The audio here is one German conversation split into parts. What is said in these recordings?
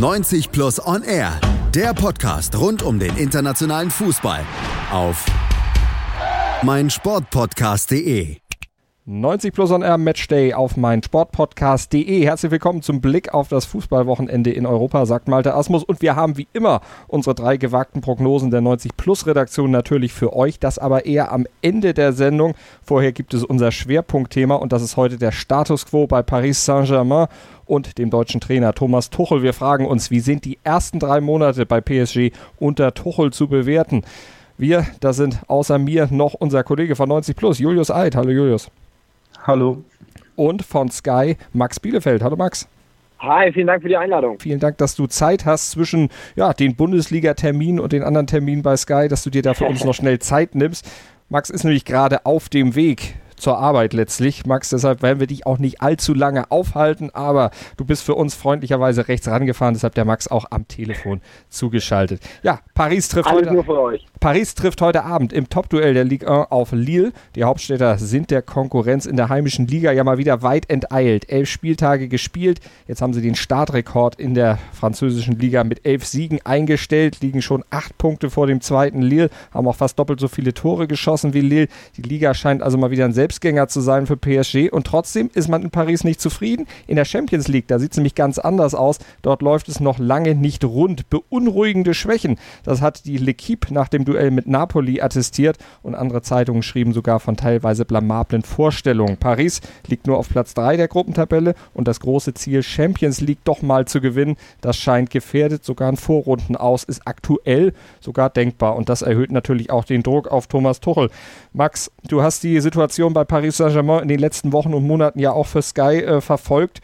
90 Plus On Air, der Podcast rund um den internationalen Fußball auf meinsportpodcast.de. 90 Plus on Air Matchday auf mein Sportpodcast.de. Herzlich willkommen zum Blick auf das Fußballwochenende in Europa, sagt Malte Asmus. Und wir haben wie immer unsere drei gewagten Prognosen der 90 Plus Redaktion natürlich für euch. Das aber eher am Ende der Sendung. Vorher gibt es unser Schwerpunktthema und das ist heute der Status Quo bei Paris Saint-Germain und dem deutschen Trainer Thomas Tuchel. Wir fragen uns, wie sind die ersten drei Monate bei PSG unter Tuchel zu bewerten? Wir, da sind außer mir noch unser Kollege von 90 Plus, Julius Eid. Hallo Julius. Hallo. Und von Sky Max Bielefeld. Hallo Max. Hi, vielen Dank für die Einladung. Vielen Dank, dass du Zeit hast zwischen ja, den Bundesliga-Terminen und den anderen Terminen bei Sky, dass du dir da für uns noch schnell Zeit nimmst. Max ist nämlich gerade auf dem Weg zur Arbeit letztlich. Max, deshalb werden wir dich auch nicht allzu lange aufhalten, aber du bist für uns freundlicherweise rechts rangefahren, deshalb der Max auch am Telefon zugeschaltet. Ja, Paris trifft Alles heute. Paris trifft heute Abend im Topduell der Ligue 1 auf Lille. Die Hauptstädter sind der Konkurrenz in der heimischen Liga ja mal wieder weit enteilt. Elf Spieltage gespielt. Jetzt haben sie den Startrekord in der französischen Liga mit elf Siegen eingestellt, liegen schon acht Punkte vor dem zweiten Lille, haben auch fast doppelt so viele Tore geschossen wie Lille. Die Liga scheint also mal wieder ein Selbstgänger zu sein für PSG und trotzdem ist man in Paris nicht zufrieden. In der Champions League, da sieht es nämlich ganz anders aus. Dort läuft es noch lange nicht rund. Beunruhigende Schwächen. Das hat die L'Equipe nach dem Duell mit Napoli attestiert und andere Zeitungen schrieben sogar von teilweise blamablen Vorstellungen. Paris liegt nur auf Platz 3 der Gruppentabelle und das große Ziel Champions League doch mal zu gewinnen, das scheint gefährdet. Sogar ein Vorrunden aus ist aktuell sogar denkbar und das erhöht natürlich auch den Druck auf Thomas Tuchel. Max, du hast die Situation bei Paris Saint-Germain in den letzten Wochen und Monaten ja auch für Sky äh, verfolgt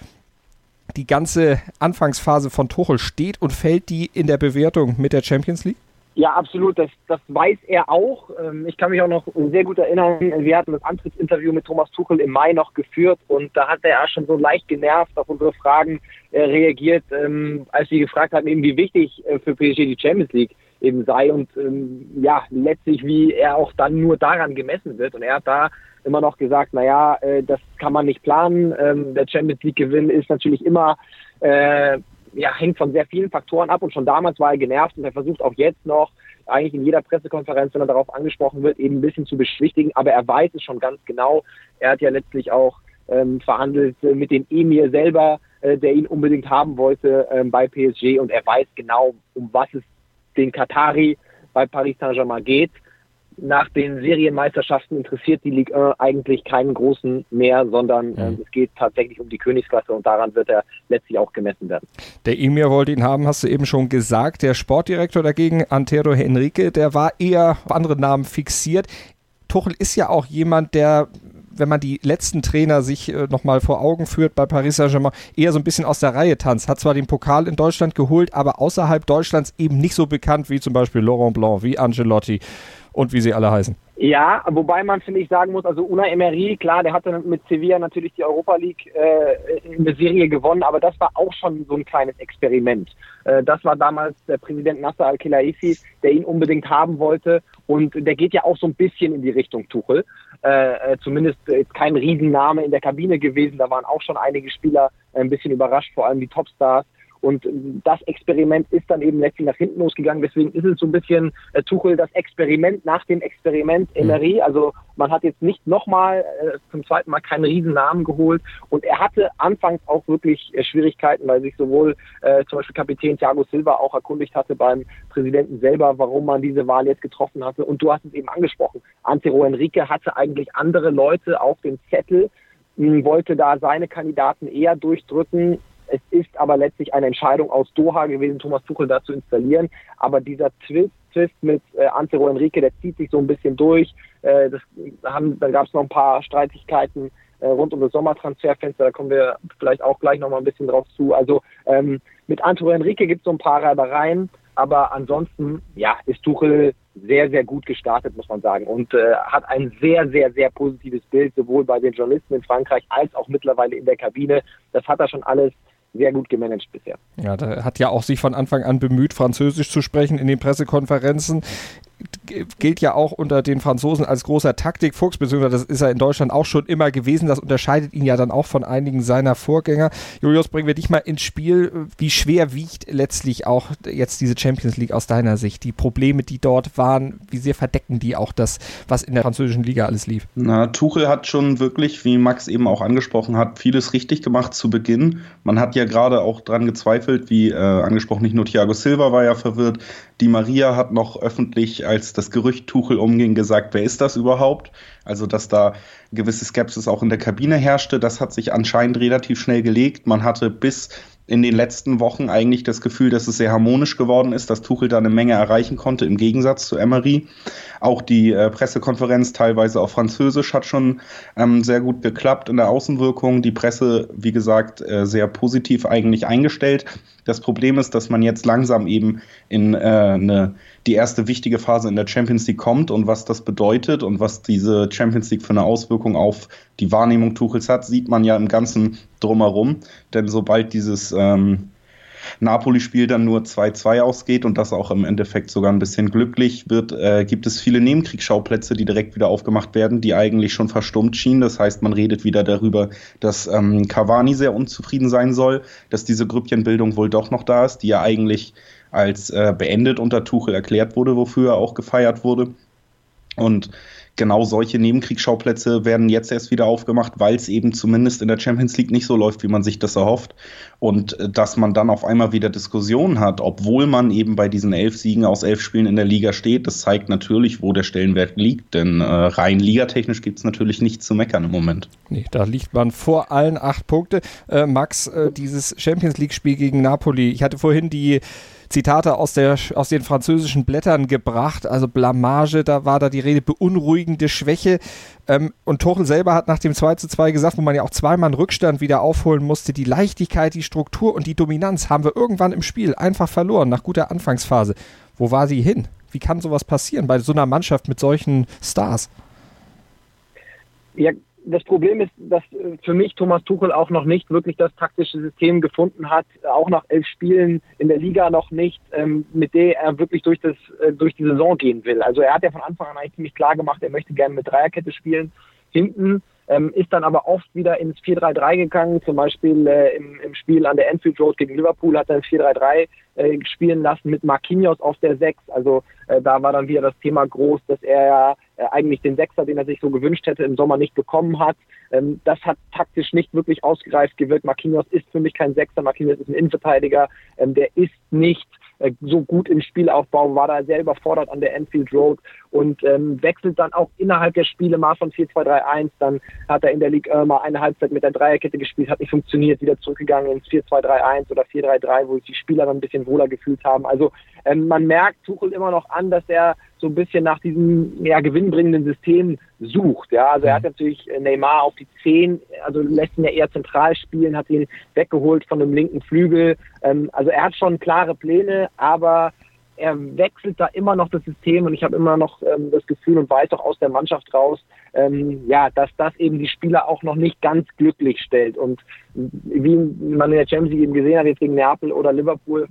die ganze Anfangsphase von Tuchel steht und fällt die in der Bewertung mit der Champions League? Ja, absolut. Das, das weiß er auch. Ähm, Ich kann mich auch noch sehr gut erinnern, wir hatten das Antrittsinterview mit Thomas Tuchel im Mai noch geführt und da hat er schon so leicht genervt auf unsere Fragen äh, reagiert, ähm, als wir gefragt hatten, eben wie wichtig äh, für PSG die Champions League eben sei und ähm, ja, letztlich wie er auch dann nur daran gemessen wird. Und er hat da immer noch gesagt, naja, äh, das kann man nicht planen. Ähm, der Champions League Gewinn ist natürlich immer äh, ja, hängt von sehr vielen Faktoren ab und schon damals war er genervt und er versucht auch jetzt noch, eigentlich in jeder Pressekonferenz, wenn er darauf angesprochen wird, eben ein bisschen zu beschwichtigen, aber er weiß es schon ganz genau. Er hat ja letztlich auch ähm, verhandelt mit dem Emir selber, äh, der ihn unbedingt haben wollte ähm, bei PSG und er weiß genau, um was es den Katari bei Paris Saint-Germain geht. Nach den Serienmeisterschaften interessiert die Ligue 1 eigentlich keinen großen mehr, sondern ähm, es geht tatsächlich um die Königsklasse und daran wird er letztlich auch gemessen werden. Der Emir wollte ihn haben, hast du eben schon gesagt. Der Sportdirektor dagegen, Antero Henrique, der war eher auf andere Namen fixiert. Tuchel ist ja auch jemand, der wenn man die letzten Trainer sich äh, nochmal vor Augen führt bei Paris Saint-Germain, eher so ein bisschen aus der Reihe tanzt. Hat zwar den Pokal in Deutschland geholt, aber außerhalb Deutschlands eben nicht so bekannt wie zum Beispiel Laurent Blanc, wie Angelotti und wie sie alle heißen. Ja, wobei man, finde ich, sagen muss, also Una Emery, klar, der hatte mit Sevilla natürlich die Europa League äh, in der Serie gewonnen, aber das war auch schon so ein kleines Experiment. Äh, das war damals der Präsident Nasser Al-Khelaifi, der ihn unbedingt haben wollte und der geht ja auch so ein bisschen in die Richtung Tuchel. Äh, äh, zumindest ist kein Riesenname in der Kabine gewesen, da waren auch schon einige Spieler ein bisschen überrascht, vor allem die Topstars. Und das Experiment ist dann eben letztlich nach hinten losgegangen. Deswegen ist es so ein bisschen äh, Tuchel das Experiment nach dem Experiment mhm. Emery. Also man hat jetzt nicht nochmal äh, zum zweiten Mal keinen Riesennamen geholt. Und er hatte anfangs auch wirklich äh, Schwierigkeiten, weil sich sowohl äh, zum Beispiel Kapitän Thiago Silva auch erkundigt hatte beim Präsidenten selber, warum man diese Wahl jetzt getroffen hatte. Und du hast es eben angesprochen. Antero Enrique hatte eigentlich andere Leute auf dem Zettel, wollte da seine Kandidaten eher durchdrücken. Es ist aber letztlich eine Entscheidung aus Doha gewesen, Thomas Tuchel da zu installieren. Aber dieser Twist, Twist mit äh, Antero Enrique, der zieht sich so ein bisschen durch. Äh, das haben, dann gab es noch ein paar Streitigkeiten äh, rund um das Sommertransferfenster. Da kommen wir vielleicht auch gleich noch mal ein bisschen drauf zu. Also ähm, mit Antero Enrique gibt es so ein paar Reibereien. Aber ansonsten, ja, ist Tuchel sehr, sehr gut gestartet, muss man sagen. Und äh, hat ein sehr, sehr, sehr positives Bild, sowohl bei den Journalisten in Frankreich als auch mittlerweile in der Kabine. Das hat er schon alles sehr gut gemanagt bisher. Ja, da hat ja auch sich von Anfang an bemüht, Französisch zu sprechen in den Pressekonferenzen gilt ja auch unter den Franzosen als großer Taktikfuchs, beziehungsweise das ist er in Deutschland auch schon immer gewesen. Das unterscheidet ihn ja dann auch von einigen seiner Vorgänger. Julius, bringen wir dich mal ins Spiel. Wie schwer wiegt letztlich auch jetzt diese Champions League aus deiner Sicht? Die Probleme, die dort waren, wie sehr verdecken die auch das, was in der französischen Liga alles lief? Na, Tuchel hat schon wirklich, wie Max eben auch angesprochen hat, vieles richtig gemacht zu Beginn. Man hat ja gerade auch dran gezweifelt, wie äh, angesprochen, nicht nur Thiago Silva war ja verwirrt, die Maria hat noch öffentlich, als das Gerücht Tuchel umging, gesagt, wer ist das überhaupt? Also, dass da gewisse Skepsis auch in der Kabine herrschte, das hat sich anscheinend relativ schnell gelegt. Man hatte bis in den letzten Wochen eigentlich das Gefühl, dass es sehr harmonisch geworden ist, dass Tuchel da eine Menge erreichen konnte im Gegensatz zu Emery. Auch die äh, Pressekonferenz teilweise auf Französisch hat schon ähm, sehr gut geklappt in der Außenwirkung. Die Presse, wie gesagt, äh, sehr positiv eigentlich eingestellt. Das Problem ist, dass man jetzt langsam eben in äh, eine, die erste wichtige Phase in der Champions League kommt und was das bedeutet und was diese Champions League für eine Auswirkung auf die Wahrnehmung Tuchels hat, sieht man ja im Ganzen drumherum. Denn sobald dieses ähm, Napoli-Spiel dann nur 2-2 ausgeht und das auch im Endeffekt sogar ein bisschen glücklich wird, äh, gibt es viele Nebenkriegsschauplätze, die direkt wieder aufgemacht werden, die eigentlich schon verstummt schienen. Das heißt, man redet wieder darüber, dass ähm, Cavani sehr unzufrieden sein soll, dass diese Grüppchenbildung wohl doch noch da ist, die ja eigentlich als äh, beendet unter Tuchel erklärt wurde, wofür er auch gefeiert wurde. Und genau solche Nebenkriegsschauplätze werden jetzt erst wieder aufgemacht, weil es eben zumindest in der Champions League nicht so läuft, wie man sich das erhofft. Und äh, dass man dann auf einmal wieder Diskussionen hat, obwohl man eben bei diesen elf Siegen aus elf Spielen in der Liga steht, das zeigt natürlich, wo der Stellenwert liegt. Denn äh, rein ligatechnisch gibt es natürlich nichts zu meckern im Moment. Nee, da liegt man vor allen acht Punkte. Äh, Max, äh, dieses Champions League-Spiel gegen Napoli, ich hatte vorhin die Zitate aus, der, aus den französischen Blättern gebracht. Also Blamage, da war da die Rede, beunruhigende Schwäche. Ähm, und Tuchel selber hat nach dem 2 zu 2 gesagt, wo man ja auch zweimal Rückstand wieder aufholen musste, die Leichtigkeit, die Struktur und die Dominanz haben wir irgendwann im Spiel einfach verloren, nach guter Anfangsphase. Wo war sie hin? Wie kann sowas passieren bei so einer Mannschaft mit solchen Stars? Ja, das Problem ist, dass äh, für mich Thomas Tuchel auch noch nicht wirklich das taktische System gefunden hat, auch nach elf Spielen in der Liga noch nicht, ähm, mit der er wirklich durch, das, äh, durch die Saison gehen will. Also er hat ja von Anfang an eigentlich ziemlich klar gemacht, er möchte gerne mit Dreierkette spielen. Hinten ähm, ist dann aber oft wieder ins 4-3-3 gegangen, zum Beispiel äh, im, im Spiel an der Enfield Road gegen Liverpool hat er ins 4-3-3 äh, spielen lassen mit Marquinhos auf der 6. Also äh, da war dann wieder das Thema groß, dass er ja äh, eigentlich den Sechser, den er sich so gewünscht hätte, im Sommer nicht bekommen hat. Ähm, das hat taktisch nicht wirklich ausgereift gewirkt. Marquinhos ist für mich kein Sechser, Marquinhos ist ein Innenverteidiger, ähm, der ist nicht so gut im Spielaufbau, war da sehr überfordert an der Enfield Road und ähm, wechselt dann auch innerhalb der Spiele mal von 4-2-3-1. Dann hat er in der Liga äh, mal eine Halbzeit mit der Dreierkette gespielt, hat nicht funktioniert, wieder zurückgegangen ins 4-2-3-1 oder 4-3-3, wo sich die Spieler dann ein bisschen wohler gefühlt haben. Also ähm, man merkt Tuchel immer noch an, dass er so ein bisschen nach diesem ja, gewinnbringenden System sucht. Ja, also er hat mhm. natürlich Neymar auf die 10, also lässt ihn ja eher zentral spielen, hat ihn weggeholt von dem linken Flügel. Ähm, also er hat schon klare Pläne, aber er wechselt da immer noch das System und ich habe immer noch ähm, das Gefühl und weiß auch aus der Mannschaft raus, ähm, ja, dass das eben die Spieler auch noch nicht ganz glücklich stellt. Und wie man in der Champions League eben gesehen hat, jetzt gegen Neapel oder Liverpool,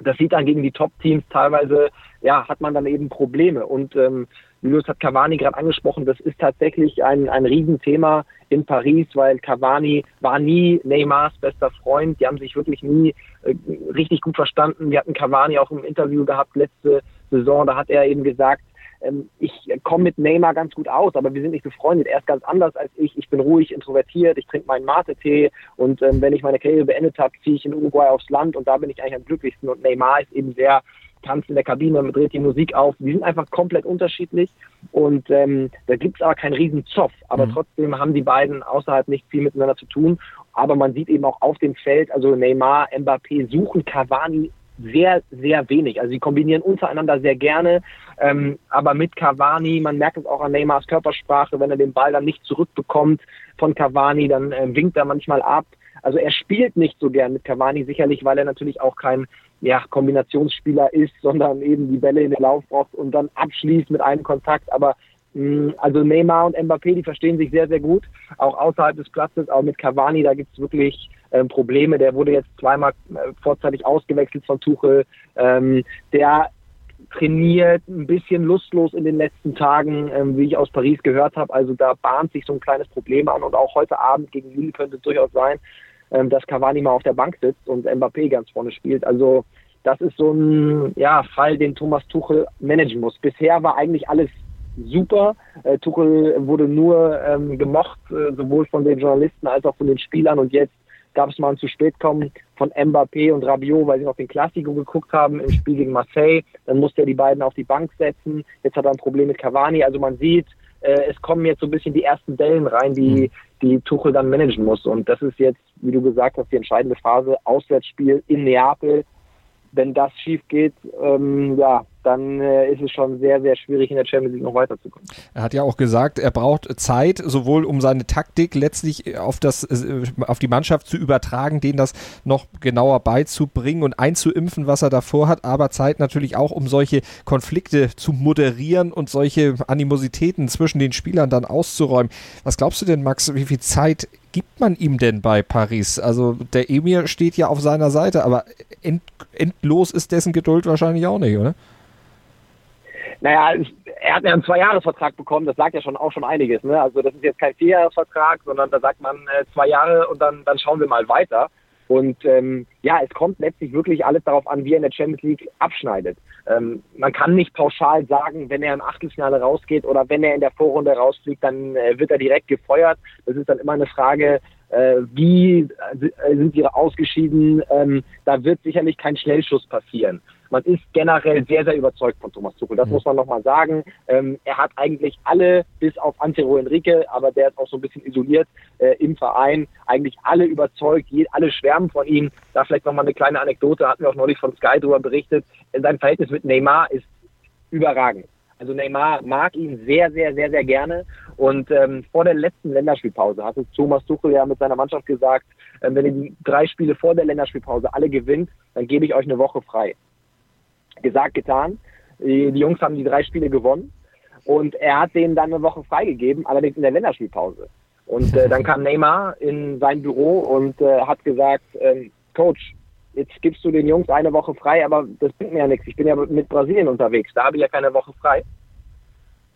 das sieht dann gegen die Top-Teams teilweise, ja, hat man dann eben Probleme. Und ähm, Julius hat Cavani gerade angesprochen, das ist tatsächlich ein, ein Riesenthema in Paris, weil Cavani war nie Neymars bester Freund. Die haben sich wirklich nie äh, richtig gut verstanden. Wir hatten Cavani auch im Interview gehabt letzte Saison, da hat er eben gesagt, ähm, ich komme mit Neymar ganz gut aus, aber wir sind nicht befreundet. Er ist ganz anders als ich. Ich bin ruhig, introvertiert, ich trinke meinen Mate-Tee und ähm, wenn ich meine Karriere beendet habe, ziehe ich in Uruguay aufs Land und da bin ich eigentlich am glücklichsten. Und Neymar ist eben sehr tanzt in der Kabine, dreht die Musik auf. Die sind einfach komplett unterschiedlich und ähm, da gibt es aber keinen riesen Zoff. Aber mhm. trotzdem haben die beiden außerhalb nicht viel miteinander zu tun. Aber man sieht eben auch auf dem Feld, also Neymar, Mbappé suchen Cavani sehr, sehr wenig. Also sie kombinieren untereinander sehr gerne, ähm, aber mit Cavani, man merkt es auch an Neymars Körpersprache, wenn er den Ball dann nicht zurückbekommt von Cavani, dann äh, winkt er manchmal ab. Also er spielt nicht so gern mit Cavani, sicherlich, weil er natürlich auch kein ja, Kombinationsspieler ist, sondern eben die Bälle in den Lauf braucht und dann abschließt mit einem Kontakt. Aber mh, also Neymar und Mbappé, die verstehen sich sehr, sehr gut, auch außerhalb des Platzes, auch mit Cavani, da gibt es wirklich äh, Probleme. Der wurde jetzt zweimal äh, vorzeitig ausgewechselt von Tuchel. Ähm, der trainiert ein bisschen lustlos in den letzten Tagen, ähm, wie ich aus Paris gehört habe. Also da bahnt sich so ein kleines Problem an und auch heute Abend gegen Lille könnte es durchaus sein, ähm, dass Cavani mal auf der Bank sitzt und Mbappé ganz vorne spielt. Also das ist so ein ja, Fall, den Thomas Tuchel managen muss. Bisher war eigentlich alles super. Äh, Tuchel wurde nur ähm, gemocht, äh, sowohl von den Journalisten als auch von den Spielern und jetzt gab es mal ein zu spät kommen von Mbappé und Rabiot, weil sie noch den Klassiko geguckt haben im Spiel gegen Marseille. Dann musste er die beiden auf die Bank setzen. Jetzt hat er ein Problem mit Cavani. Also man sieht, äh, es kommen jetzt so ein bisschen die ersten Wellen rein, die, mhm. die Tuchel dann managen muss. Und das ist jetzt, wie du gesagt hast, die entscheidende Phase. Auswärtsspiel in Neapel. Wenn das schief geht, ähm, ja, dann äh, ist es schon sehr, sehr schwierig, in der Champions League noch weiterzukommen. Er hat ja auch gesagt, er braucht Zeit, sowohl um seine Taktik letztlich auf, das, äh, auf die Mannschaft zu übertragen, denen das noch genauer beizubringen und einzuimpfen, was er davor hat, aber Zeit natürlich auch, um solche Konflikte zu moderieren und solche Animositäten zwischen den Spielern dann auszuräumen. Was glaubst du denn, Max, wie viel Zeit gibt man ihm denn bei Paris? Also der Emir steht ja auf seiner Seite, aber end, endlos ist dessen Geduld wahrscheinlich auch nicht, oder? Naja, er hat ja einen Zwei-Jahres-Vertrag bekommen, das sagt ja schon auch schon einiges. Ne? Also das ist jetzt kein Vierjahresvertrag, sondern da sagt man äh, zwei Jahre und dann, dann schauen wir mal weiter. Und ähm, ja, es kommt letztlich wirklich alles darauf an, wie er in der Champions League abschneidet. Ähm, man kann nicht pauschal sagen, wenn er im Achtelfinale rausgeht oder wenn er in der Vorrunde rausfliegt, dann äh, wird er direkt gefeuert. Das ist dann immer eine Frage, äh, wie äh, sind sie ausgeschieden. Ähm, da wird sicherlich kein Schnellschuss passieren man ist generell sehr, sehr überzeugt von Thomas Tuchel. Das mhm. muss man nochmal sagen. Ähm, er hat eigentlich alle, bis auf Antero Enrique, aber der ist auch so ein bisschen isoliert äh, im Verein, eigentlich alle überzeugt, je, alle schwärmen von ihm. Da vielleicht nochmal eine kleine Anekdote, hatten wir auch neulich von Sky darüber berichtet. Sein Verhältnis mit Neymar ist überragend. Also Neymar mag ihn sehr, sehr, sehr, sehr gerne. Und ähm, vor der letzten Länderspielpause hat es Thomas Tuchel ja mit seiner Mannschaft gesagt, äh, wenn ihr die drei Spiele vor der Länderspielpause alle gewinnt, dann gebe ich euch eine Woche frei gesagt, getan. Die, Jungs haben die drei Spiele gewonnen und er hat denen dann eine Woche freigegeben, allerdings in der Länderspielpause. Und äh, dann kam Neymar in sein Büro und äh, hat gesagt, ähm, Coach, jetzt gibst du den Jungs eine Woche frei, aber das bringt mir ja nichts. Ich bin ja mit Brasilien unterwegs, da habe ich ja keine Woche frei.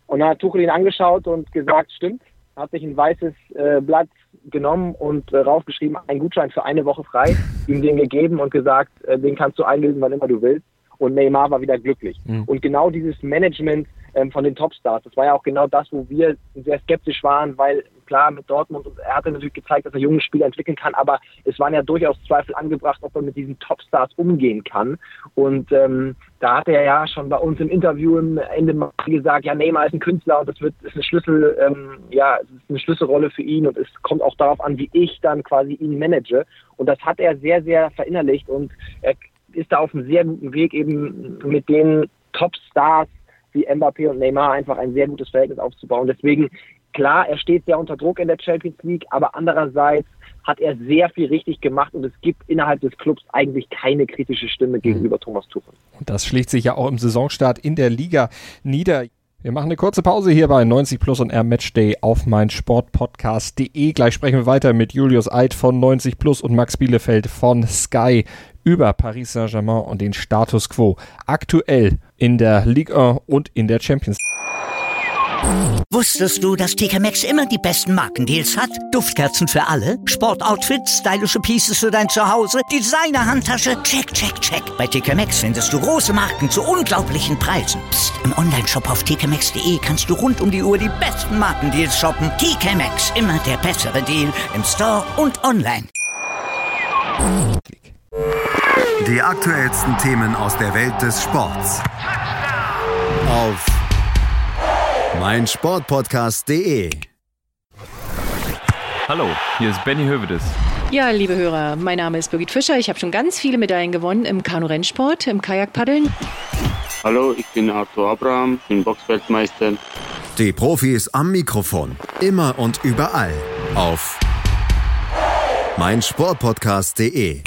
Und dann hat Tuchel ihn angeschaut und gesagt, stimmt, hat sich ein weißes äh, Blatt genommen und äh, raufgeschrieben, einen Gutschein für eine Woche frei, ihm den gegeben und gesagt, äh, den kannst du einlösen, wann immer du willst und Neymar war wieder glücklich. Mhm. Und genau dieses Management ähm, von den Topstars, das war ja auch genau das, wo wir sehr skeptisch waren, weil klar mit Dortmund, er hatte natürlich gezeigt, dass er junge Spieler entwickeln kann, aber es waren ja durchaus Zweifel angebracht, ob er mit diesen Topstars umgehen kann. Und ähm, da hat er ja schon bei uns im Interview im Ende mal gesagt, ja, Neymar ist ein Künstler und das wird ist eine Schlüssel, ähm, ja, es ist eine Schlüsselrolle für ihn und es kommt auch darauf an, wie ich dann quasi ihn manage. Und das hat er sehr, sehr verinnerlicht und er ist da auf einem sehr guten Weg, eben mit den Top-Stars wie Mbappé und Neymar einfach ein sehr gutes Verhältnis aufzubauen. Deswegen, klar, er steht sehr unter Druck in der Champions League, aber andererseits hat er sehr viel richtig gemacht und es gibt innerhalb des Clubs eigentlich keine kritische Stimme gegenüber mhm. Thomas Tuchel. Und das schlägt sich ja auch im Saisonstart in der Liga nieder. Wir machen eine kurze Pause hier bei 90 Plus und R Matchday auf mein Sportpodcast.de. Gleich sprechen wir weiter mit Julius Eid von 90 Plus und Max Bielefeld von Sky über Paris Saint-Germain und den Status quo aktuell in der Ligue 1 und in der Champions League. Wusstest du, dass TK Maxx immer die besten Markendeals hat? Duftkerzen für alle, Sportoutfits, stylische Pieces für dein Zuhause, Designer-Handtasche, check, check, check. Bei TK Maxx findest du große Marken zu unglaublichen Preisen. Psst. im Onlineshop auf tkmaxx.de kannst du rund um die Uhr die besten Markendeals shoppen. TK Maxx, immer der bessere Deal im Store und online. Die aktuellsten Themen aus der Welt des Sports. Auf meinsportpodcast.de. Hallo, hier ist Benny Hövedes. Ja, liebe Hörer, mein Name ist Birgit Fischer. Ich habe schon ganz viele Medaillen gewonnen im Kanu-Rennsport, im Kajakpaddeln. Hallo, ich bin Arthur Abraham, bin Boxfeldmeister. Die Profis am Mikrofon, immer und überall auf meinsportpodcast.de.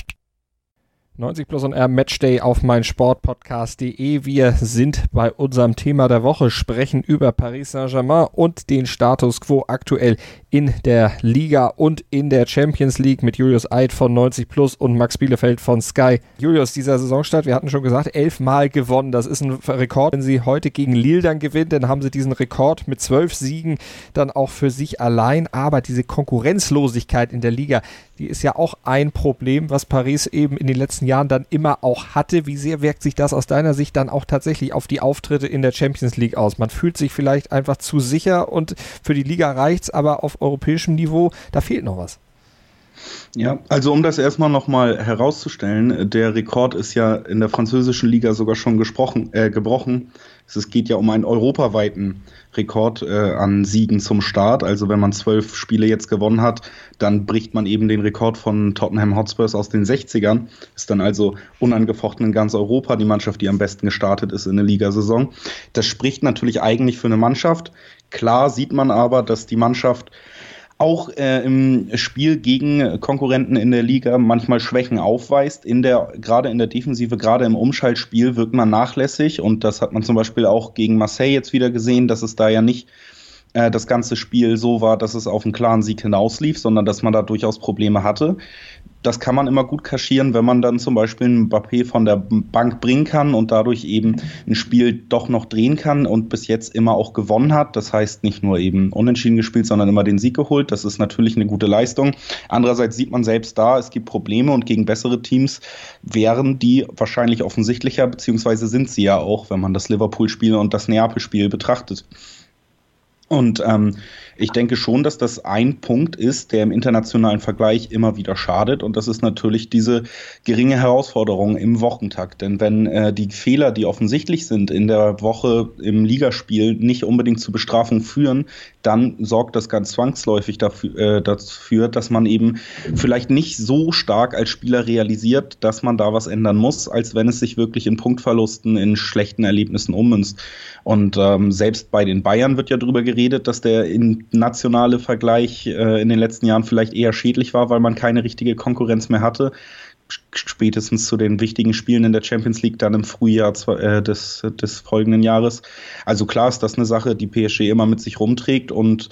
90 Plus und R Matchday auf mein Sportpodcast.de. Wir sind bei unserem Thema der Woche, sprechen über Paris Saint-Germain und den Status quo aktuell in der Liga und in der Champions League mit Julius Eid von 90 Plus und Max Bielefeld von Sky. Julius, dieser Saisonstart, wir hatten schon gesagt, elfmal gewonnen. Das ist ein Rekord. Wenn sie heute gegen Lille dann gewinnen, dann haben sie diesen Rekord mit zwölf Siegen dann auch für sich allein. Aber diese Konkurrenzlosigkeit in der Liga, die ist ja auch ein Problem, was Paris eben in den letzten Jahren dann immer auch hatte. Wie sehr wirkt sich das aus deiner Sicht dann auch tatsächlich auf die Auftritte in der Champions League aus? Man fühlt sich vielleicht einfach zu sicher und für die Liga reicht's, aber auf europäischem Niveau, da fehlt noch was. Ja, also um das erstmal nochmal herauszustellen, der Rekord ist ja in der französischen Liga sogar schon gesprochen, äh, gebrochen. Es geht ja um einen europaweiten Rekord äh, an Siegen zum Start. Also wenn man zwölf Spiele jetzt gewonnen hat, dann bricht man eben den Rekord von Tottenham Hotspurs aus den 60ern. Ist dann also unangefochten in ganz Europa die Mannschaft, die am besten gestartet ist in der Ligasaison. Das spricht natürlich eigentlich für eine Mannschaft. Klar sieht man aber, dass die Mannschaft auch äh, im Spiel gegen Konkurrenten in der Liga manchmal Schwächen aufweist. In der, gerade in der Defensive, gerade im Umschaltspiel wirkt man nachlässig und das hat man zum Beispiel auch gegen Marseille jetzt wieder gesehen, dass es da ja nicht äh, das ganze Spiel so war, dass es auf einen klaren Sieg hinauslief, sondern dass man da durchaus Probleme hatte das kann man immer gut kaschieren, wenn man dann zum Beispiel einen Mbappé von der Bank bringen kann und dadurch eben ein Spiel doch noch drehen kann und bis jetzt immer auch gewonnen hat. Das heißt nicht nur eben unentschieden gespielt, sondern immer den Sieg geholt. Das ist natürlich eine gute Leistung. Andererseits sieht man selbst da, es gibt Probleme und gegen bessere Teams wären die wahrscheinlich offensichtlicher, beziehungsweise sind sie ja auch, wenn man das Liverpool-Spiel und das Neapel-Spiel betrachtet. Und ähm, ich denke schon, dass das ein Punkt ist, der im internationalen Vergleich immer wieder schadet. Und das ist natürlich diese geringe Herausforderung im Wochentakt. Denn wenn äh, die Fehler, die offensichtlich sind in der Woche im Ligaspiel, nicht unbedingt zu Bestrafung führen, dann sorgt das ganz zwangsläufig dafür, äh, dafür, dass man eben vielleicht nicht so stark als Spieler realisiert, dass man da was ändern muss, als wenn es sich wirklich in Punktverlusten, in schlechten Erlebnissen ummünzt. Und ähm, selbst bei den Bayern wird ja darüber geredet, dass der nationale Vergleich äh, in den letzten Jahren vielleicht eher schädlich war, weil man keine richtige Konkurrenz mehr hatte spätestens zu den wichtigen Spielen in der Champions League dann im Frühjahr äh, des, des folgenden Jahres. Also klar ist das eine Sache, die PSG immer mit sich rumträgt und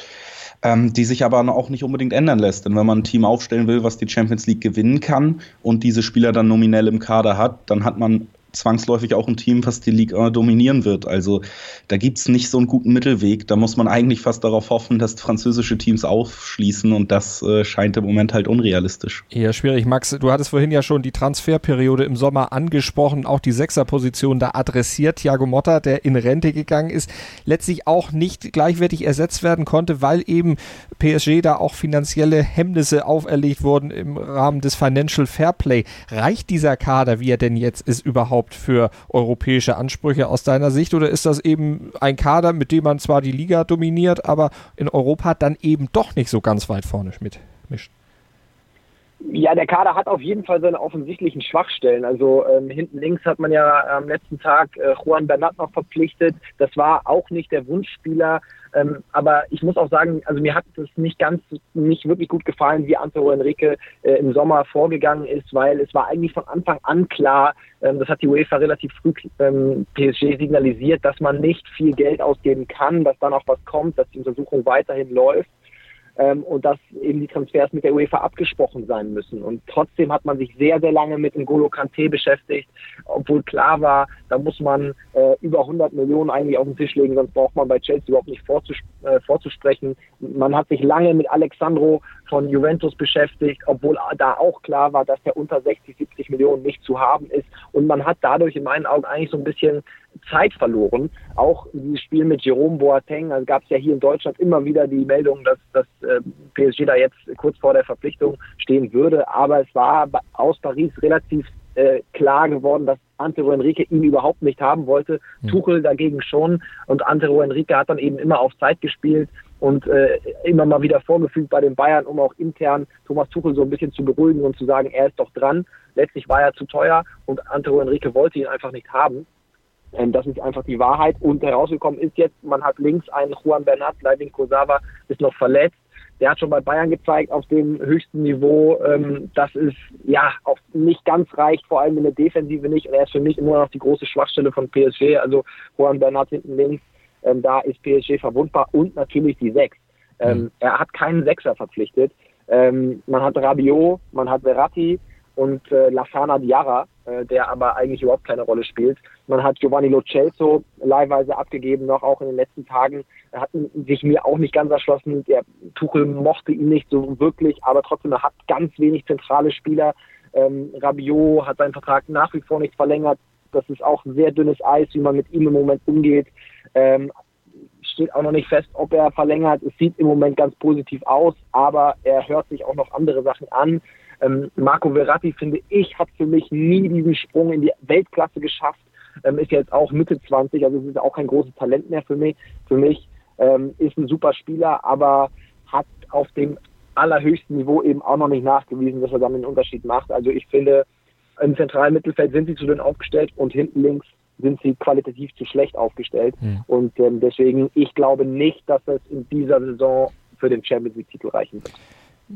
ähm, die sich aber auch nicht unbedingt ändern lässt. Denn wenn man ein Team aufstellen will, was die Champions League gewinnen kann und diese Spieler dann nominell im Kader hat, dann hat man zwangsläufig auch ein Team, was die Liga dominieren wird. Also da gibt es nicht so einen guten Mittelweg. Da muss man eigentlich fast darauf hoffen, dass französische Teams aufschließen und das äh, scheint im Moment halt unrealistisch. Eher schwierig. Max, du hattest vorhin ja schon die Transferperiode im Sommer angesprochen, auch die Sechserposition da adressiert. Thiago Motta, der in Rente gegangen ist, letztlich auch nicht gleichwertig ersetzt werden konnte, weil eben PSG da auch finanzielle Hemmnisse auferlegt wurden im Rahmen des Financial Fairplay. Reicht dieser Kader, wie er denn jetzt ist, überhaupt überhaupt für europäische Ansprüche aus deiner Sicht? Oder ist das eben ein Kader, mit dem man zwar die Liga dominiert, aber in Europa dann eben doch nicht so ganz weit vorne mitmischt? Ja, der Kader hat auf jeden Fall seine offensichtlichen Schwachstellen. Also ähm, hinten links hat man ja am letzten Tag äh, Juan Bernat noch verpflichtet. Das war auch nicht der Wunschspieler. Ähm, aber ich muss auch sagen, also mir hat es nicht ganz, nicht wirklich gut gefallen, wie Antero Enrique äh, im Sommer vorgegangen ist, weil es war eigentlich von Anfang an klar, ähm, das hat die UEFA relativ früh ähm, PSG signalisiert, dass man nicht viel Geld ausgeben kann, dass dann auch was kommt, dass die Untersuchung weiterhin läuft. Ähm, und dass eben die Transfers mit der UEFA abgesprochen sein müssen. Und trotzdem hat man sich sehr, sehr lange mit N'Golo Kanté beschäftigt, obwohl klar war, da muss man äh, über 100 Millionen eigentlich auf den Tisch legen, sonst braucht man bei Chelsea überhaupt nicht vorzus äh, vorzusprechen. Man hat sich lange mit Alexandro von Juventus beschäftigt, obwohl da auch klar war, dass der unter 60, 70 Millionen nicht zu haben ist. Und man hat dadurch in meinen Augen eigentlich so ein bisschen Zeit verloren. Auch dieses Spiel mit Jerome Boateng, also gab es ja hier in Deutschland immer wieder die Meldung, dass, dass äh, PSG da jetzt kurz vor der Verpflichtung stehen würde. Aber es war aus Paris relativ äh, klar geworden, dass Antero Enrique ihn überhaupt nicht haben wollte. Mhm. Tuchel dagegen schon. Und Antero Enrique hat dann eben immer auf Zeit gespielt und äh, immer mal wieder vorgefügt bei den Bayern, um auch intern Thomas Tuchel so ein bisschen zu beruhigen und zu sagen, er ist doch dran. Letztlich war er zu teuer und Antero Enrique wollte ihn einfach nicht haben. Ähm, das ist einfach die Wahrheit. Und herausgekommen ist jetzt, man hat links einen Juan Bernat, Leivin Kosawa ist noch verletzt. Der hat schon bei Bayern gezeigt, auf dem höchsten Niveau, ähm, dass es ja auch nicht ganz reicht, vor allem in der Defensive nicht. Und er ist für mich immer noch die große Schwachstelle von PSG. Also Juan Bernat hinten links, ähm, da ist PSG verwundbar und natürlich die Sechs. Ähm, mhm. Er hat keinen Sechser verpflichtet. Ähm, man hat Rabiot, man hat Verratti, und äh, Lafana Diarra, äh, der aber eigentlich überhaupt keine Rolle spielt. Man hat Giovanni Lo Celso leihweise abgegeben, noch auch in den letzten Tagen. Er hat sich mir auch nicht ganz erschlossen. Der Tuchel mochte ihn nicht so wirklich, aber trotzdem, er hat ganz wenig zentrale Spieler. Ähm, Rabiot hat seinen Vertrag nach wie vor nicht verlängert. Das ist auch sehr dünnes Eis, wie man mit ihm im Moment umgeht. Ähm, steht auch noch nicht fest, ob er verlängert. Es sieht im Moment ganz positiv aus, aber er hört sich auch noch andere Sachen an. Ähm, Marco Verratti, finde ich, hat für mich nie diesen Sprung in die Weltklasse geschafft. Ähm, ist jetzt auch Mitte 20, also ist auch kein großes Talent mehr für mich. Für mich ähm, ist ein super Spieler, aber hat auf dem allerhöchsten Niveau eben auch noch nicht nachgewiesen, dass er dann den Unterschied macht. Also ich finde, im zentralen Mittelfeld sind sie zu dünn aufgestellt und hinten links sind sie qualitativ zu schlecht aufgestellt. Mhm. Und ähm, deswegen, ich glaube nicht, dass es in dieser Saison für den Champions League-Titel reichen wird.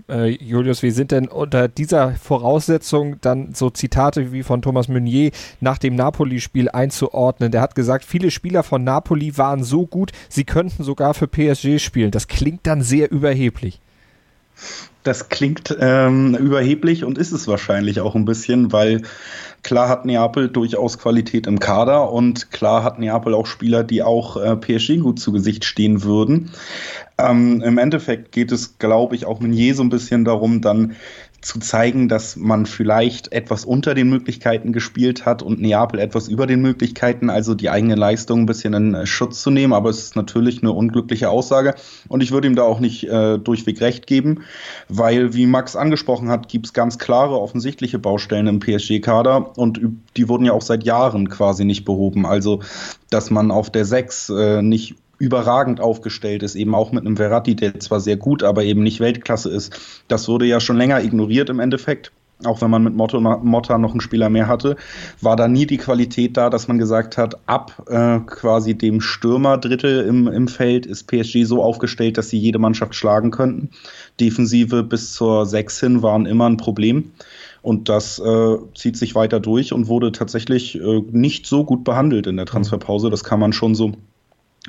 Äh, Julius, wie sind denn unter dieser Voraussetzung dann so Zitate wie von Thomas Meunier nach dem Napoli-Spiel einzuordnen? Der hat gesagt, viele Spieler von Napoli waren so gut, sie könnten sogar für PSG spielen. Das klingt dann sehr überheblich. Das klingt ähm, überheblich und ist es wahrscheinlich auch ein bisschen, weil klar hat Neapel durchaus Qualität im Kader und klar hat Neapel auch Spieler, die auch äh, PSG gut zu Gesicht stehen würden. Ähm, Im Endeffekt geht es, glaube ich, auch Meunier so ein bisschen darum, dann zu zeigen, dass man vielleicht etwas unter den Möglichkeiten gespielt hat und Neapel etwas über den Möglichkeiten, also die eigene Leistung ein bisschen in äh, Schutz zu nehmen. Aber es ist natürlich eine unglückliche Aussage und ich würde ihm da auch nicht äh, durchweg recht geben, weil, wie Max angesprochen hat, gibt es ganz klare, offensichtliche Baustellen im PSG-Kader und die wurden ja auch seit Jahren quasi nicht behoben. Also, dass man auf der 6 äh, nicht überragend aufgestellt ist, eben auch mit einem Verratti, der zwar sehr gut, aber eben nicht Weltklasse ist. Das wurde ja schon länger ignoriert im Endeffekt. Auch wenn man mit Motto, Motta noch einen Spieler mehr hatte, war da nie die Qualität da, dass man gesagt hat, ab äh, quasi dem Stürmerdrittel im, im Feld ist PSG so aufgestellt, dass sie jede Mannschaft schlagen könnten. Defensive bis zur 6 hin waren immer ein Problem. Und das äh, zieht sich weiter durch und wurde tatsächlich äh, nicht so gut behandelt in der Transferpause. Das kann man schon so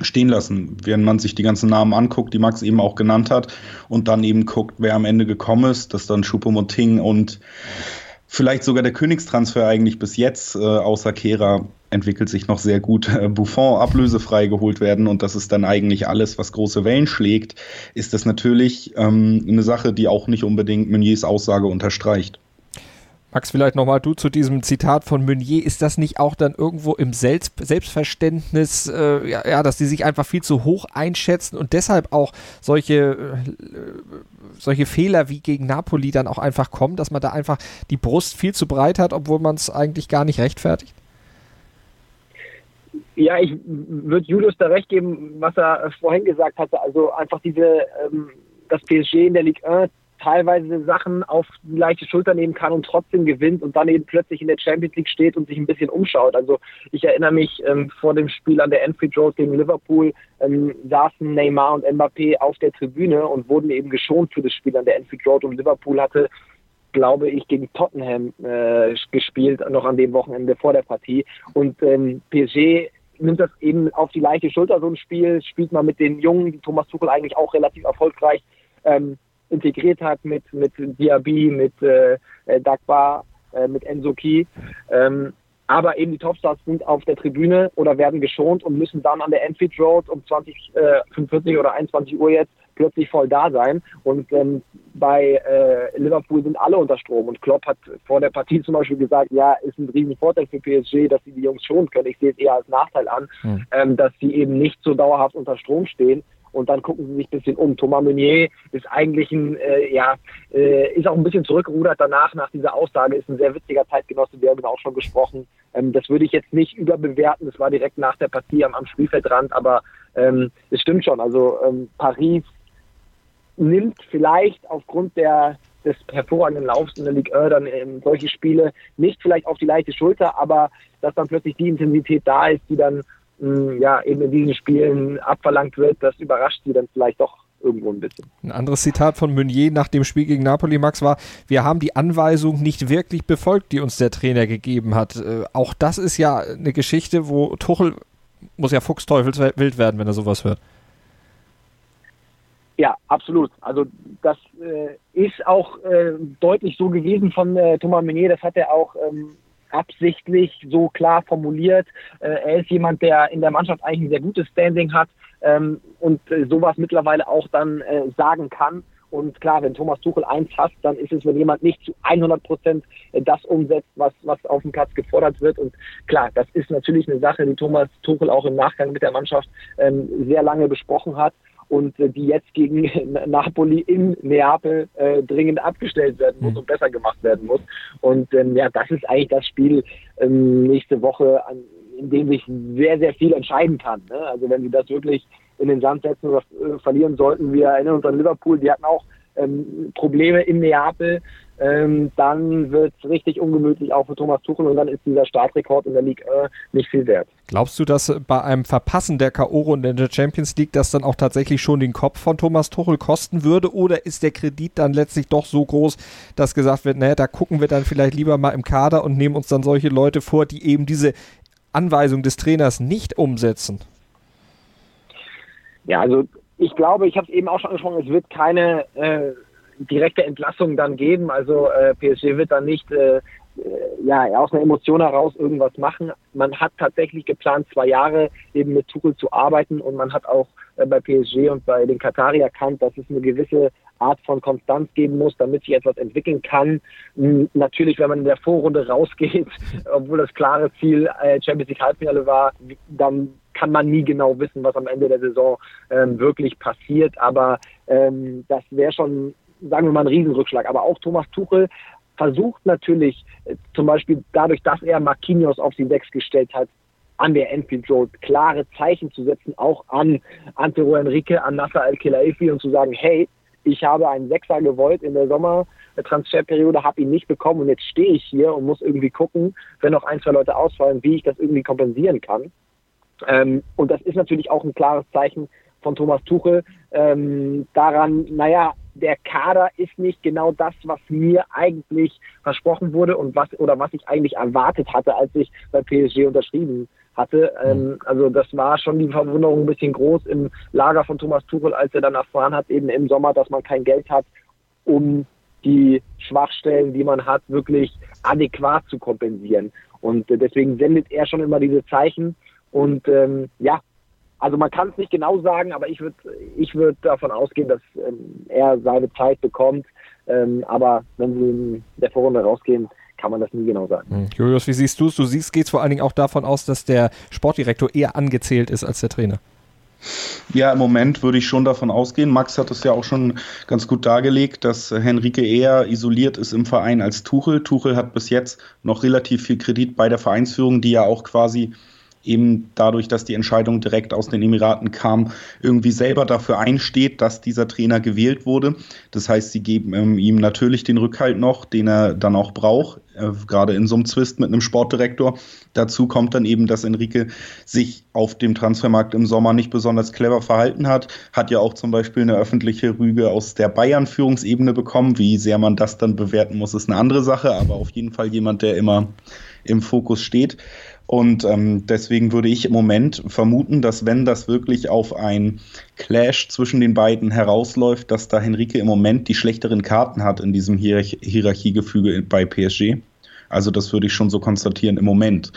stehen lassen, wenn man sich die ganzen Namen anguckt, die Max eben auch genannt hat und dann eben guckt, wer am Ende gekommen ist, dass dann Choupo-Moting und vielleicht sogar der Königstransfer eigentlich bis jetzt, äh, außer Kehra, entwickelt sich noch sehr gut. Äh, Buffon ablösefrei geholt werden und das ist dann eigentlich alles, was große Wellen schlägt, ist das natürlich ähm, eine Sache, die auch nicht unbedingt Meuniers Aussage unterstreicht. Max, vielleicht nochmal du zu diesem Zitat von Meunier. Ist das nicht auch dann irgendwo im Selbst Selbstverständnis, äh, ja, ja, dass die sich einfach viel zu hoch einschätzen und deshalb auch solche, äh, solche Fehler wie gegen Napoli dann auch einfach kommen, dass man da einfach die Brust viel zu breit hat, obwohl man es eigentlich gar nicht rechtfertigt? Ja, ich würde Julius da recht geben, was er vorhin gesagt hatte. Also einfach diese, ähm, das PSG in der Ligue 1 teilweise Sachen auf die leichte Schulter nehmen kann und trotzdem gewinnt und dann eben plötzlich in der Champions League steht und sich ein bisschen umschaut. Also ich erinnere mich ähm, vor dem Spiel an der Enfield Road gegen Liverpool ähm, saßen Neymar und Mbappé auf der Tribüne und wurden eben geschont für das Spiel an der Enfield Road und Liverpool hatte glaube ich, gegen Tottenham äh, gespielt, noch an dem Wochenende vor der Partie. Und ähm, PSG nimmt das eben auf die leichte Schulter, so ein Spiel, spielt man mit den Jungen, Thomas Tuchel eigentlich auch relativ erfolgreich ähm, integriert hat mit, mit Diaby, mit äh, Dagba, äh, mit Enzo Ki. Ähm, aber eben die Topstars sind auf der Tribüne oder werden geschont und müssen dann an der Enfield Road um 20, äh, 45 oder 21 Uhr jetzt plötzlich voll da sein. Und ähm, bei äh, Liverpool sind alle unter Strom. Und Klopp hat vor der Partie zum Beispiel gesagt, ja, ist ein riesen Vorteil für PSG, dass sie die Jungs schonen können. Ich sehe es eher als Nachteil an, mhm. ähm, dass sie eben nicht so dauerhaft unter Strom stehen und dann gucken sie sich ein bisschen um. Thomas Meunier ist eigentlich ein, äh, ja, äh, ist auch ein bisschen zurückgerudert danach, nach dieser Aussage, ist ein sehr witziger Zeitgenosse, wir haben auch schon gesprochen. Ähm, das würde ich jetzt nicht überbewerten, das war direkt nach der Partie am, am Spielfeldrand, aber ähm, es stimmt schon. Also ähm, Paris nimmt vielleicht aufgrund der des hervorragenden Laufs in der Ligue 1 dann ähm, solche Spiele nicht vielleicht auf die leichte Schulter, aber dass dann plötzlich die Intensität da ist, die dann ja, eben in diesen Spielen abverlangt wird, das überrascht sie dann vielleicht doch irgendwo ein bisschen. Ein anderes Zitat von Meunier nach dem Spiel gegen Napoli, Max, war, wir haben die Anweisung nicht wirklich befolgt, die uns der Trainer gegeben hat. Äh, auch das ist ja eine Geschichte, wo Tuchel muss ja fuchsteufelswild werden, wenn er sowas hört. Ja, absolut. Also das äh, ist auch äh, deutlich so gewesen von äh, Thomas Meunier. Das hat er auch ähm, absichtlich so klar formuliert. Äh, er ist jemand, der in der Mannschaft eigentlich ein sehr gutes Standing hat ähm, und äh, sowas mittlerweile auch dann äh, sagen kann. Und klar, wenn Thomas Tuchel eins hasst, dann ist es, wenn jemand nicht zu 100 Prozent das umsetzt, was, was auf dem Platz gefordert wird. Und klar, das ist natürlich eine Sache, die Thomas Tuchel auch im Nachgang mit der Mannschaft ähm, sehr lange besprochen hat und äh, die jetzt gegen Napoli in Neapel äh, dringend abgestellt werden muss mhm. und besser gemacht werden muss. Und ähm, ja, das ist eigentlich das Spiel ähm, nächste Woche, an, in dem sich sehr, sehr viel entscheiden kann. Ne? Also wenn sie das wirklich in den Sand setzen oder äh, verlieren sollten, wir erinnern uns an Liverpool, die hatten auch ähm, Probleme in Neapel, ähm, dann wird es richtig ungemütlich auch für Thomas Tuchel und dann ist dieser Startrekord in der Liga äh, nicht viel wert. Glaubst du, dass bei einem Verpassen der K.O.-Runde in der Champions League das dann auch tatsächlich schon den Kopf von Thomas Tuchel kosten würde oder ist der Kredit dann letztlich doch so groß, dass gesagt wird, naja, da gucken wir dann vielleicht lieber mal im Kader und nehmen uns dann solche Leute vor, die eben diese Anweisung des Trainers nicht umsetzen? Ja, also ich glaube, ich habe es eben auch schon angesprochen, es wird keine äh, direkte Entlassung dann geben. Also äh, PSG wird dann nicht äh, äh, ja aus einer Emotion heraus irgendwas machen. Man hat tatsächlich geplant, zwei Jahre eben mit Tuchel zu arbeiten und man hat auch äh, bei PSG und bei den Katari erkannt, dass es eine gewisse Art von Konstanz geben muss, damit sich etwas entwickeln kann. Natürlich, wenn man in der Vorrunde rausgeht, obwohl das klare Ziel äh, Champions League Halbfinale war, dann kann man nie genau wissen, was am Ende der Saison ähm, wirklich passiert. Aber ähm, das wäre schon, sagen wir mal, ein Riesenrückschlag. Aber auch Thomas Tuchel versucht natürlich, äh, zum Beispiel dadurch, dass er Marquinhos auf die Sechs gestellt hat, an der Enfield Road klare Zeichen zu setzen, auch an Antero Enrique, an Nasser Al-Khelaifi und zu sagen, hey, ich habe einen Sechser gewollt in der Sommertransferperiode, habe ihn nicht bekommen und jetzt stehe ich hier und muss irgendwie gucken, wenn noch ein, zwei Leute ausfallen, wie ich das irgendwie kompensieren kann. Ähm, und das ist natürlich auch ein klares Zeichen von Thomas Tuchel ähm, daran, naja, der Kader ist nicht genau das, was mir eigentlich versprochen wurde und was oder was ich eigentlich erwartet hatte, als ich bei PSG unterschrieben hatte. Ähm, also das war schon die Verwunderung ein bisschen groß im Lager von Thomas Tuchel, als er dann erfahren hat, eben im Sommer, dass man kein Geld hat, um die Schwachstellen, die man hat, wirklich adäquat zu kompensieren. Und deswegen sendet er schon immer diese Zeichen. Und ähm, ja, also man kann es nicht genau sagen, aber ich würde ich würd davon ausgehen, dass ähm, er seine Zeit bekommt. Ähm, aber wenn sie in der Vorrunde rausgehen, kann man das nie genau sagen. Hm. Julius, wie siehst du es? Du siehst, geht es vor allen Dingen auch davon aus, dass der Sportdirektor eher angezählt ist als der Trainer. Ja, im Moment würde ich schon davon ausgehen. Max hat es ja auch schon ganz gut dargelegt, dass Henrike eher isoliert ist im Verein als Tuchel. Tuchel hat bis jetzt noch relativ viel Kredit bei der Vereinsführung, die ja auch quasi eben dadurch, dass die Entscheidung direkt aus den Emiraten kam, irgendwie selber dafür einsteht, dass dieser Trainer gewählt wurde. Das heißt, sie geben ähm, ihm natürlich den Rückhalt noch, den er dann auch braucht, äh, gerade in so einem Zwist mit einem Sportdirektor. Dazu kommt dann eben, dass Enrique sich auf dem Transfermarkt im Sommer nicht besonders clever verhalten hat, hat ja auch zum Beispiel eine öffentliche Rüge aus der Bayern-Führungsebene bekommen. Wie sehr man das dann bewerten muss, ist eine andere Sache, aber auf jeden Fall jemand, der immer im Fokus steht. Und ähm, deswegen würde ich im Moment vermuten, dass wenn das wirklich auf ein Clash zwischen den beiden herausläuft, dass da Henrike im Moment die schlechteren Karten hat in diesem Hier Hierarchiegefüge bei PSG. Also das würde ich schon so konstatieren im Moment.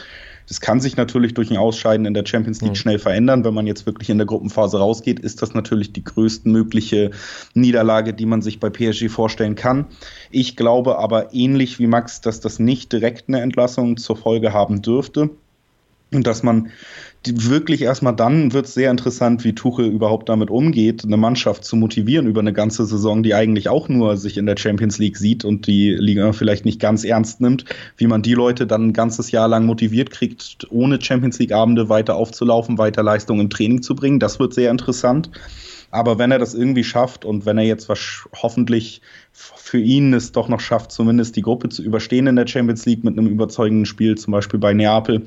Das kann sich natürlich durch ein Ausscheiden in der Champions League mhm. schnell verändern. Wenn man jetzt wirklich in der Gruppenphase rausgeht, ist das natürlich die größtmögliche Niederlage, die man sich bei PSG vorstellen kann. Ich glaube aber ähnlich wie Max, dass das nicht direkt eine Entlassung zur Folge haben dürfte. Und dass man wirklich erstmal dann wird es sehr interessant, wie Tuchel überhaupt damit umgeht, eine Mannschaft zu motivieren über eine ganze Saison, die eigentlich auch nur sich in der Champions League sieht und die Liga vielleicht nicht ganz ernst nimmt, wie man die Leute dann ein ganzes Jahr lang motiviert kriegt, ohne Champions League Abende weiter aufzulaufen, weiter Leistung im Training zu bringen. Das wird sehr interessant. Aber wenn er das irgendwie schafft und wenn er jetzt hoffentlich für ihn es doch noch schafft, zumindest die Gruppe zu überstehen in der Champions League mit einem überzeugenden Spiel, zum Beispiel bei Neapel,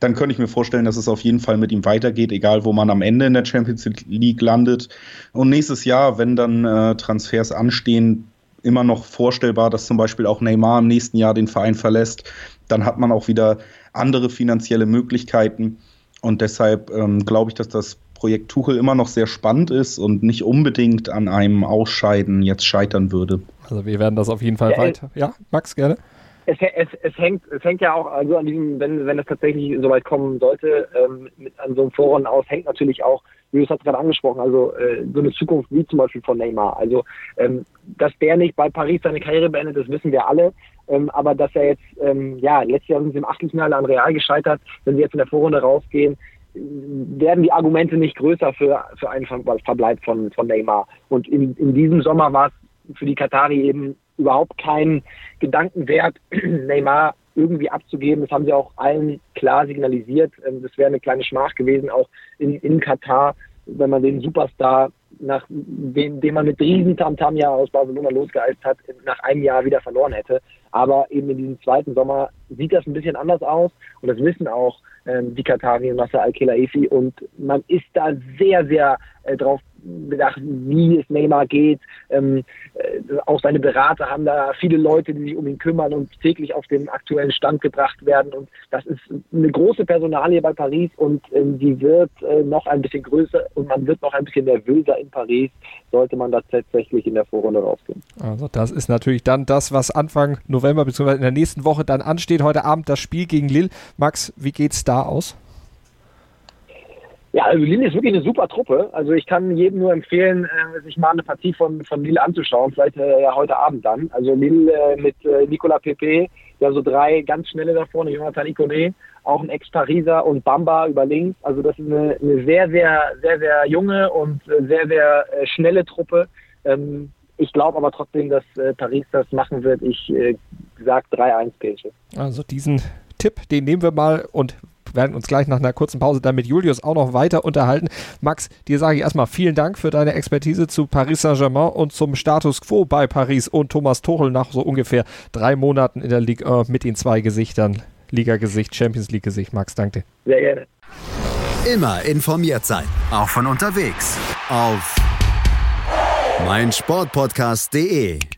dann könnte ich mir vorstellen, dass es auf jeden Fall mit ihm weitergeht, egal wo man am Ende in der Champions League landet. Und nächstes Jahr, wenn dann äh, Transfers anstehen, immer noch vorstellbar, dass zum Beispiel auch Neymar im nächsten Jahr den Verein verlässt. Dann hat man auch wieder andere finanzielle Möglichkeiten. Und deshalb ähm, glaube ich, dass das Projekt Tuchel immer noch sehr spannend ist und nicht unbedingt an einem Ausscheiden jetzt scheitern würde. Also wir werden das auf jeden Fall ja, weiter. Ja, Max, gerne es, es, es, hängt, es hängt ja auch also an diesem, wenn, wenn es tatsächlich soweit kommen sollte, ähm, mit, an so einem Vorrunde aus, hängt natürlich auch, wie du es gerade angesprochen, also äh, so eine Zukunft wie zum Beispiel von Neymar. Also, ähm, dass der nicht bei Paris seine Karriere beendet, das wissen wir alle. Ähm, aber dass er jetzt, ähm, ja, letztes Jahr sind sie im Achtelfinale an Real gescheitert. Wenn sie jetzt in der Vorrunde rausgehen, werden die Argumente nicht größer für, für einen Verbleib von, von Neymar. Und in, in diesem Sommer war es für die Katari eben überhaupt keinen Gedanken wert, Neymar irgendwie abzugeben. Das haben sie auch allen klar signalisiert. Ähm, das wäre eine kleine Schmach gewesen, auch in, in Katar, wenn man den Superstar, nach dem, den man mit riesen Tamtam ja aus Barcelona losgeeist hat, nach einem Jahr wieder verloren hätte. Aber eben in diesem zweiten Sommer sieht das ein bisschen anders aus und das wissen auch ähm, die Katari und Nasser Al-Khelaifi und man ist da sehr, sehr äh, drauf bedacht, wie es Neymar geht. Ähm, äh, auch seine Berater haben da viele Leute, die sich um ihn kümmern und täglich auf den aktuellen Stand gebracht werden. Und das ist eine große Personalie bei Paris und ähm, die wird äh, noch ein bisschen größer und man wird noch ein bisschen nervöser in Paris, sollte man da tatsächlich in der Vorrunde rausgehen. Also das ist natürlich dann das, was Anfang November bzw. in der nächsten Woche dann ansteht. Heute Abend das Spiel gegen Lille. Max, wie geht's da aus? Ja, also Lille ist wirklich eine super Truppe. Also ich kann jedem nur empfehlen, äh, sich mal eine Partie von, von Lille anzuschauen, vielleicht äh, ja heute Abend dann. Also Lille äh, mit äh, Nicolas Pepe, ja so drei ganz schnelle da vorne, Jonathan Ikoné, auch ein Ex-Pariser und Bamba über links. Also das ist eine, eine sehr, sehr, sehr, sehr junge und äh, sehr, sehr äh, schnelle Truppe. Ähm, ich glaube aber trotzdem, dass äh, Paris das machen wird. Ich äh, sage 3-1 PSG. Also diesen Tipp, den nehmen wir mal und werden uns gleich nach einer kurzen Pause dann mit Julius auch noch weiter unterhalten. Max, dir sage ich erstmal vielen Dank für deine Expertise zu Paris Saint-Germain und zum Status quo bei Paris und Thomas Tuchel nach so ungefähr drei Monaten in der Liga mit den zwei Gesichtern. Liga-Gesicht, Champions League-Gesicht. Max, danke dir. Sehr gerne. Immer informiert sein, auch von unterwegs. Auf meinsportpodcast.de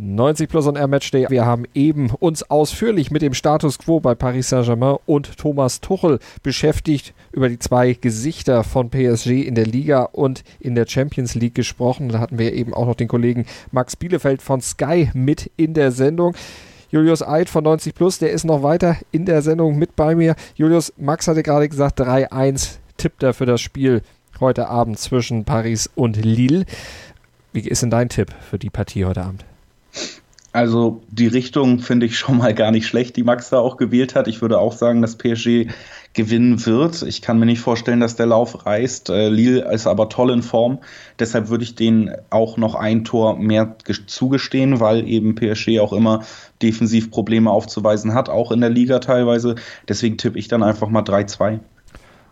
90 Plus on Air Matchday. Wir haben eben uns ausführlich mit dem Status quo bei Paris Saint-Germain und Thomas Tuchel beschäftigt, über die zwei Gesichter von PSG in der Liga und in der Champions League gesprochen. Da hatten wir eben auch noch den Kollegen Max Bielefeld von Sky mit in der Sendung. Julius Eid von 90 Plus, der ist noch weiter in der Sendung mit bei mir. Julius, Max hatte gerade gesagt, 3-1 tippt er für das Spiel heute Abend zwischen Paris und Lille. Wie ist denn dein Tipp für die Partie heute Abend? Also die Richtung finde ich schon mal gar nicht schlecht, die Max da auch gewählt hat. Ich würde auch sagen, dass PSG gewinnen wird. Ich kann mir nicht vorstellen, dass der Lauf reißt. Äh, Lille ist aber toll in Form. Deshalb würde ich denen auch noch ein Tor mehr zugestehen, weil eben PSG auch immer defensiv Probleme aufzuweisen hat, auch in der Liga teilweise. Deswegen tippe ich dann einfach mal 3-2.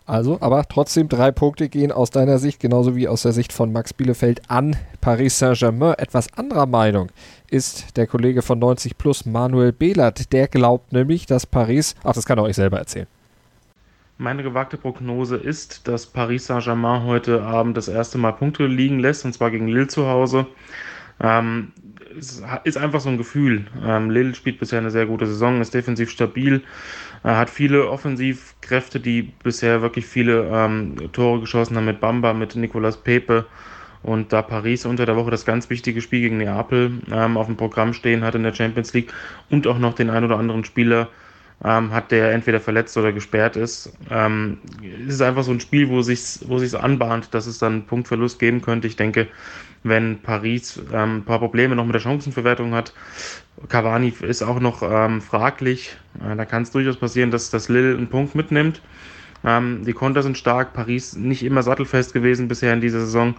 Also, aber trotzdem drei Punkte gehen aus deiner Sicht, genauso wie aus der Sicht von Max Bielefeld an Paris Saint-Germain. Etwas anderer Meinung ist der Kollege von 90 Plus, Manuel Behlert. Der glaubt nämlich, dass Paris, ach, das kann er euch selber erzählen. Meine gewagte Prognose ist, dass Paris Saint-Germain heute Abend das erste Mal Punkte liegen lässt, und zwar gegen Lille zu Hause. Ähm, es ist einfach so ein Gefühl. Ähm, Lille spielt bisher eine sehr gute Saison, ist defensiv stabil, äh, hat viele Offensivkräfte, die bisher wirklich viele ähm, Tore geschossen haben mit Bamba, mit Nicolas Pepe. Und da Paris unter der Woche das ganz wichtige Spiel gegen Neapel ähm, auf dem Programm stehen hat in der Champions League und auch noch den ein oder anderen Spieler ähm, hat, der entweder verletzt oder gesperrt ist, ähm, ist es einfach so ein Spiel, wo sich wo anbahnt, dass es dann einen Punktverlust geben könnte. Ich denke, wenn Paris ähm, ein paar Probleme noch mit der Chancenverwertung hat. Cavani ist auch noch ähm, fraglich. Äh, da kann es durchaus passieren, dass das Lille einen Punkt mitnimmt. Ähm, die Konter sind stark, Paris nicht immer sattelfest gewesen bisher in dieser Saison.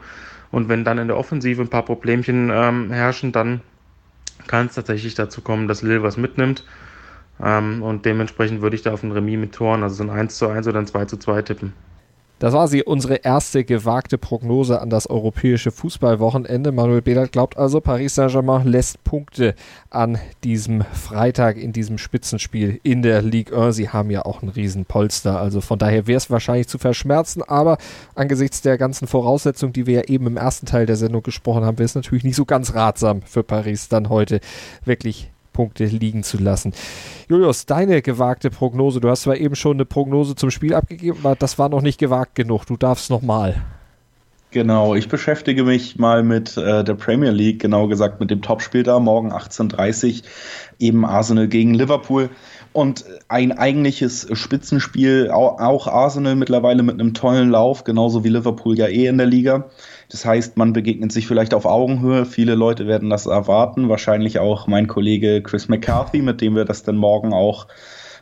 Und wenn dann in der Offensive ein paar Problemchen ähm, herrschen, dann kann es tatsächlich dazu kommen, dass Lille was mitnimmt. Ähm, und dementsprechend würde ich da auf ein Remis mit Toren, also so ein 1 zu 1 oder ein 2 zu 2 tippen. Das war sie, unsere erste gewagte Prognose an das europäische Fußballwochenende. Manuel Behlert glaubt also, Paris Saint-Germain lässt Punkte an diesem Freitag in diesem Spitzenspiel in der Ligue 1. Sie haben ja auch einen riesen Polster, also von daher wäre es wahrscheinlich zu verschmerzen, aber angesichts der ganzen Voraussetzungen, die wir ja eben im ersten Teil der Sendung gesprochen haben, wäre es natürlich nicht so ganz ratsam für Paris dann heute wirklich Punkte liegen zu lassen. Julius, deine gewagte Prognose. Du hast zwar eben schon eine Prognose zum Spiel abgegeben, aber das war noch nicht gewagt genug. Du darfst nochmal. Genau, ich beschäftige mich mal mit äh, der Premier League, genau gesagt mit dem Topspiel da, morgen 18.30 eben Arsenal gegen Liverpool. Und ein eigentliches Spitzenspiel, auch Arsenal mittlerweile mit einem tollen Lauf, genauso wie Liverpool ja eh in der Liga. Das heißt, man begegnet sich vielleicht auf Augenhöhe. Viele Leute werden das erwarten. Wahrscheinlich auch mein Kollege Chris McCarthy, mit dem wir das dann morgen auch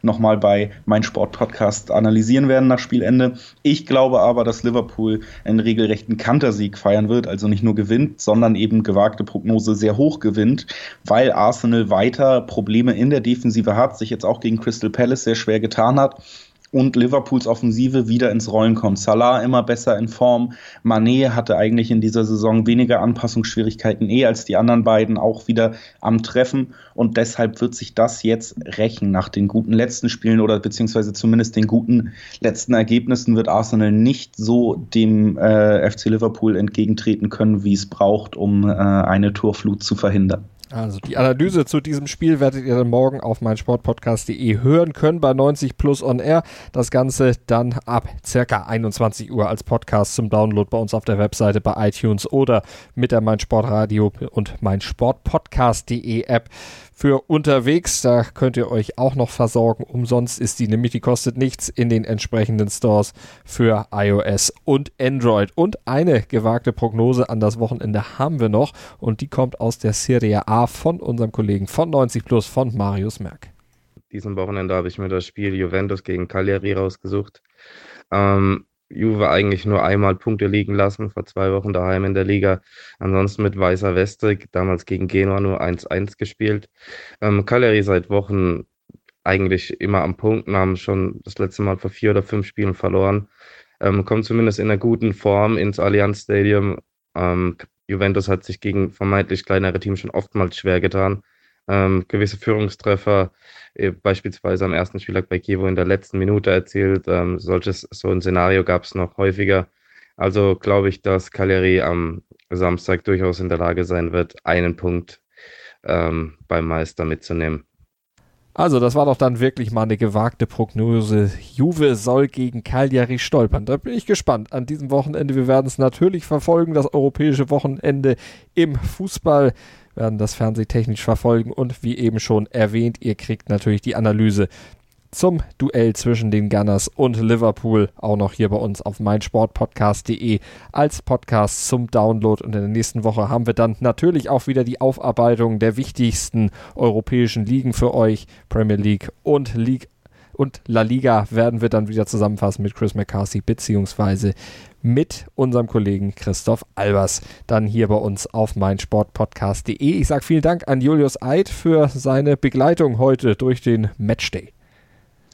nochmal bei mein Sport Podcast analysieren werden nach Spielende. Ich glaube aber, dass Liverpool einen regelrechten Kantersieg feiern wird, also nicht nur gewinnt, sondern eben gewagte Prognose sehr hoch gewinnt, weil Arsenal weiter Probleme in der Defensive hat, sich jetzt auch gegen Crystal Palace sehr schwer getan hat und Liverpools Offensive wieder ins Rollen kommt. Salah immer besser in Form. Mané hatte eigentlich in dieser Saison weniger Anpassungsschwierigkeiten eh als die anderen beiden auch wieder am Treffen und deshalb wird sich das jetzt rächen nach den guten letzten Spielen oder beziehungsweise zumindest den guten letzten Ergebnissen wird Arsenal nicht so dem äh, FC Liverpool entgegentreten können, wie es braucht, um äh, eine Torflut zu verhindern. Also die Analyse zu diesem Spiel werdet ihr dann morgen auf meinsportpodcast.de hören können bei 90 Plus on Air. Das Ganze dann ab circa 21 Uhr als Podcast zum Download bei uns auf der Webseite bei iTunes oder mit der meinsportradio und meinsportpodcast.de App für unterwegs. Da könnt ihr euch auch noch versorgen. Umsonst ist die nämlich, die kostet nichts in den entsprechenden Stores für iOS und Android. Und eine gewagte Prognose an das Wochenende haben wir noch und die kommt aus der Serie A von unserem Kollegen von 90 Plus, von Marius Merck. Diesen Wochenende habe ich mir das Spiel Juventus gegen Cagliari rausgesucht. Ähm, Juve eigentlich nur einmal Punkte liegen lassen, vor zwei Wochen daheim in der Liga. Ansonsten mit weißer Weste, damals gegen Genua nur 1-1 gespielt. Ähm, Cagliari seit Wochen eigentlich immer am Punkten, haben schon das letzte Mal vor vier oder fünf Spielen verloren. Ähm, kommt zumindest in einer guten Form ins Allianz Stadium. Ähm, Juventus hat sich gegen vermeintlich kleinere Teams schon oftmals schwer getan. Ähm, gewisse Führungstreffer, äh, beispielsweise am ersten Spieltag bei Kiewo in der letzten Minute erzielt. Ähm, solches, so ein Szenario gab es noch häufiger. Also glaube ich, dass Cagliari am Samstag durchaus in der Lage sein wird, einen Punkt ähm, beim Meister mitzunehmen. Also, das war doch dann wirklich mal eine gewagte Prognose. Juve soll gegen Cagliari stolpern. Da bin ich gespannt an diesem Wochenende. Wir werden es natürlich verfolgen, das europäische Wochenende im Fußball werden das fernsehtechnisch verfolgen und wie eben schon erwähnt, ihr kriegt natürlich die Analyse zum Duell zwischen den Gunners und Liverpool auch noch hier bei uns auf meinsportpodcast.de als Podcast zum Download. Und in der nächsten Woche haben wir dann natürlich auch wieder die Aufarbeitung der wichtigsten europäischen Ligen für euch, Premier League und League und La Liga werden wir dann wieder zusammenfassen mit Chris McCarthy beziehungsweise mit unserem Kollegen Christoph Albers. Dann hier bei uns auf meinsportpodcast.de. Ich sage vielen Dank an Julius Eid für seine Begleitung heute durch den Matchday.